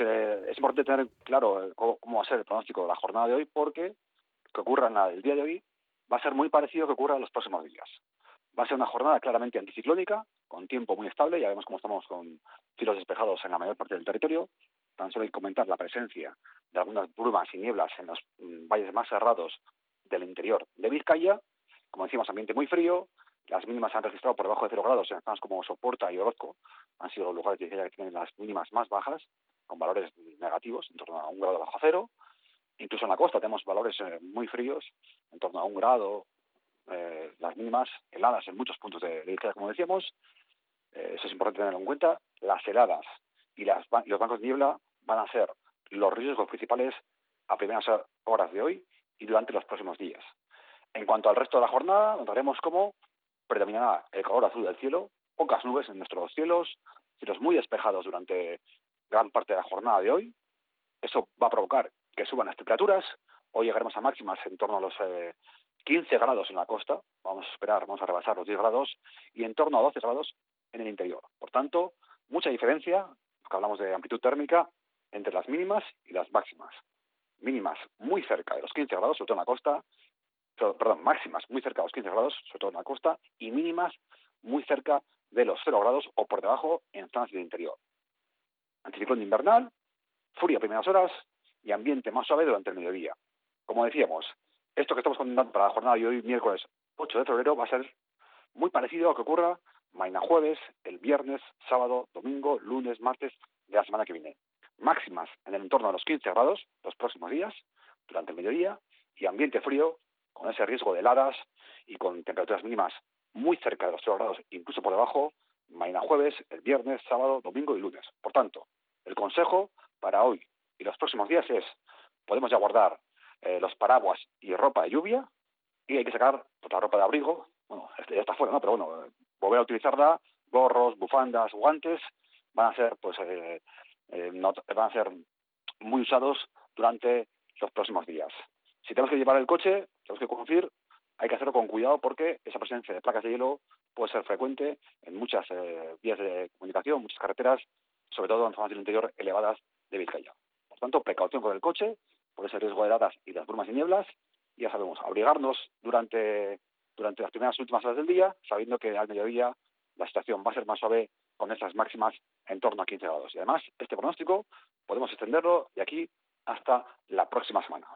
eh, es importante tener claro eh, cómo, cómo, va a ser el pronóstico de la jornada de hoy porque que ocurra en el día de hoy va a ser muy parecido a lo que ocurra en los próximos días. Va a ser una jornada claramente anticiclónica, con tiempo muy estable, ya vemos cómo estamos con cielos despejados en la mayor parte del territorio. Tan solo hay que comentar la presencia de algunas brumas y nieblas en los mm, valles más cerrados del interior de Vizcaya. Como decimos, ambiente muy frío, las mínimas han registrado por debajo de 0 grados en zonas como Soporta y Orozco. Han sido los lugares que tienen las mínimas más bajas, con valores negativos, en torno a un grado bajo cero. Incluso en la costa tenemos valores eh, muy fríos, en torno a un grado, eh, las mínimas heladas en muchos puntos de, de como decíamos. Eh, eso es importante tenerlo en cuenta. Las heladas y los bancos de niebla van a ser los riesgos principales a primeras horas de hoy y durante los próximos días. En cuanto al resto de la jornada, notaremos cómo predominará el color azul del cielo, pocas nubes en nuestros cielos, cielos muy despejados durante gran parte de la jornada de hoy. Eso va a provocar que suban las temperaturas. Hoy llegaremos a máximas en torno a los eh, 15 grados en la costa, vamos a esperar, vamos a rebasar los 10 grados, y en torno a 12 grados en el interior. Por tanto, mucha diferencia, que hablamos de amplitud térmica, entre las mínimas y las máximas. Mínimas muy cerca de los 15 grados, sobre todo en la costa, perdón, máximas muy cerca de los 15 grados, sobre todo en la costa, y mínimas muy cerca de los 0 grados o por debajo en zonas del interior. Anticiclón invernal, furia a primeras horas y ambiente más suave durante el mediodía. Como decíamos, esto que estamos contando para la jornada de hoy, miércoles 8 de febrero, va a ser muy parecido a lo que ocurra mañana jueves, el viernes, sábado, domingo, lunes, martes de la semana que viene. Máximas en el entorno de los 15 grados los próximos días, durante el mediodía, y ambiente frío, con ese riesgo de heladas y con temperaturas mínimas muy cerca de los 0 grados, incluso por debajo, mañana jueves, el viernes, sábado, domingo y lunes. Por tanto, el consejo para hoy y los próximos días es, podemos ya guardar eh, los paraguas y ropa de lluvia, y hay que sacar pues, la ropa de abrigo, bueno, este ya está fuera, ¿no? Pero bueno, volver a utilizarla, gorros, bufandas, guantes, van a ser, pues, eh, eh, van a ser muy usados durante los próximos días. Si tenemos que llevar el coche, tenemos que conducir, hay que hacerlo con cuidado porque esa presencia de placas de hielo puede ser frecuente en muchas eh, vías de comunicación, muchas carreteras, sobre todo en zonas del interior elevadas de Vizcaya. Por tanto, precaución con el coche, por ese riesgo de heladas y las brumas y nieblas. Y ya sabemos, abrigarnos durante, durante las primeras últimas horas del día, sabiendo que al mediodía la situación va a ser más suave con estas máximas en torno a 15 grados. Y además, este pronóstico podemos extenderlo de aquí hasta la próxima semana.